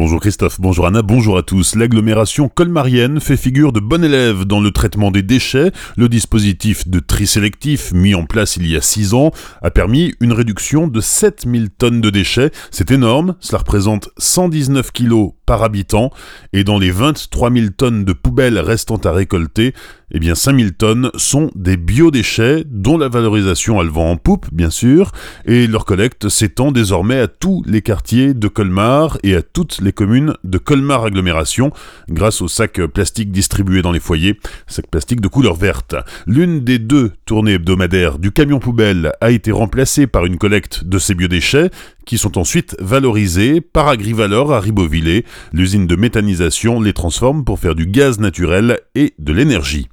Bonjour Christophe, bonjour Anna, bonjour à tous. L'agglomération colmarienne fait figure de bon élève dans le traitement des déchets. Le dispositif de tri sélectif mis en place il y a 6 ans a permis une réduction de 7000 tonnes de déchets. C'est énorme, cela représente 119 kilos par habitant et dans les 23 000 tonnes de poubelles restant à récolter, eh bien 5000 tonnes sont des biodéchets dont la valorisation a le en poupe bien sûr et leur collecte s'étend désormais à tous les quartiers de Colmar et à toutes les communes de Colmar agglomération grâce aux sacs plastiques distribués dans les foyers, sacs plastiques de couleur verte. L'une des deux tournées hebdomadaires du camion poubelle a été remplacée par une collecte de ces biodéchets qui sont ensuite valorisés par Agrivalor à Ribeauvillé. L'usine de méthanisation les transforme pour faire du gaz naturel et de l'énergie.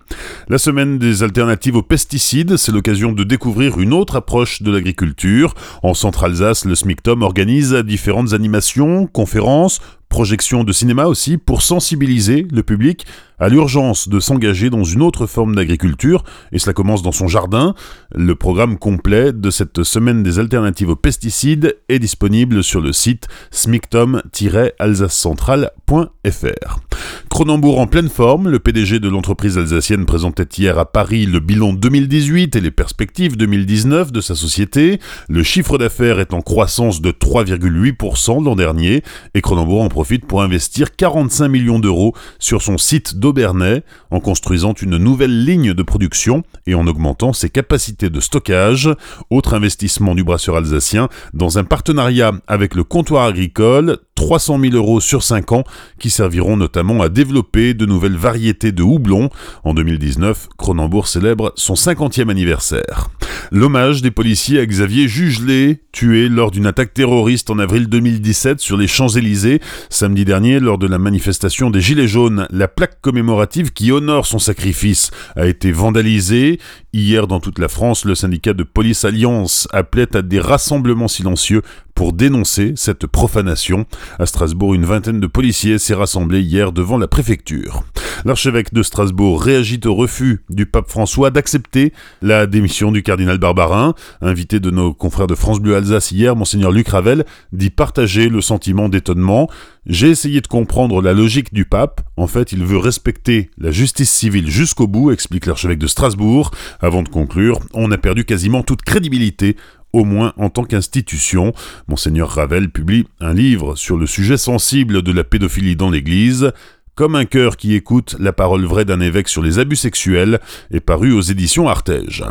La semaine des alternatives aux pesticides, c'est l'occasion de découvrir une autre approche de l'agriculture. En Centre-Alsace, le SMICTOM organise différentes animations, conférences, projections de cinéma aussi, pour sensibiliser le public à l'urgence de s'engager dans une autre forme d'agriculture, et cela commence dans son jardin. Le programme complet de cette semaine des alternatives aux pesticides est disponible sur le site smictom-alsacecentrale.fr. Cronenbourg en pleine forme, le PDG de l'entreprise alsacienne présentait hier à Paris le bilan 2018 et les perspectives 2019 de sa société. Le chiffre d'affaires est en croissance de 3,8% l'an dernier et Cronenbourg en profite pour investir 45 millions d'euros sur son site d'Aubernay en construisant une nouvelle ligne de production et en augmentant ses capacités de stockage. Autre investissement du brasseur alsacien dans un partenariat avec le comptoir agricole, 300 000 euros sur 5 ans qui serviront notamment à développer de nouvelles variétés de houblon. En 2019, Cronenbourg célèbre son 50e anniversaire. L'hommage des policiers à Xavier Jugelet, tué lors d'une attaque terroriste en avril 2017 sur les Champs-Élysées. Samedi dernier, lors de la manifestation des Gilets jaunes, la plaque commémorative qui honore son sacrifice a été vandalisée. Hier, dans toute la France, le syndicat de Police Alliance appelait à des rassemblements silencieux pour dénoncer cette profanation. À Strasbourg, une vingtaine de policiers s'est rassemblée hier devant la préfecture. L'archevêque de Strasbourg réagit au refus du pape François d'accepter la démission du cardinal Barbarin. Invité de nos confrères de France Bleu Alsace hier, monseigneur Luc Ravel dit partager le sentiment d'étonnement. J'ai essayé de comprendre la logique du pape. En fait, il veut respecter la justice civile jusqu'au bout, explique l'archevêque de Strasbourg. Avant de conclure, on a perdu quasiment toute crédibilité au moins en tant qu'institution. Monseigneur Ravel publie un livre sur le sujet sensible de la pédophilie dans l'Église. Comme un cœur qui écoute la parole vraie d'un évêque sur les abus sexuels est paru aux éditions Artege.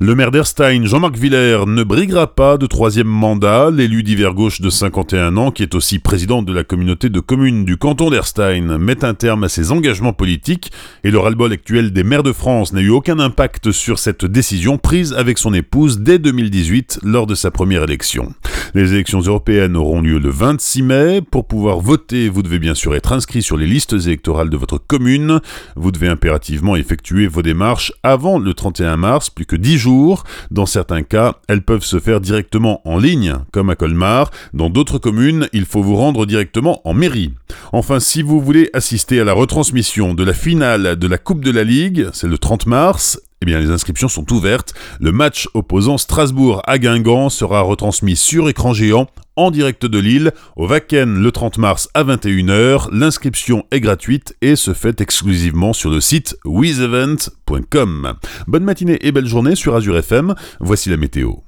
Le maire d'Erstein, Jean-Marc Villers, ne briguera pas de troisième mandat. L'élu d'hiver gauche de 51 ans, qui est aussi président de la communauté de communes du canton d'Erstein, met un terme à ses engagements politiques et le ras-le-bol actuel des maires de France n'a eu aucun impact sur cette décision prise avec son épouse dès 2018 lors de sa première élection. Les élections européennes auront lieu le 26 mai. Pour pouvoir voter, vous devez bien sûr être inscrit sur les listes électorales de votre commune. Vous devez impérativement effectuer vos démarches avant le 31 mars, plus que 10 jours. Dans certains cas, elles peuvent se faire directement en ligne, comme à Colmar. Dans d'autres communes, il faut vous rendre directement en mairie. Enfin, si vous voulez assister à la retransmission de la finale de la Coupe de la Ligue, c'est le 30 mars, eh bien, les inscriptions sont ouvertes. Le match opposant Strasbourg à Guingamp sera retransmis sur écran géant en direct de Lille au Wacken le 30 mars à 21h. L'inscription est gratuite et se fait exclusivement sur le site wizevent.com. Bonne matinée et belle journée sur Azure FM. Voici la météo.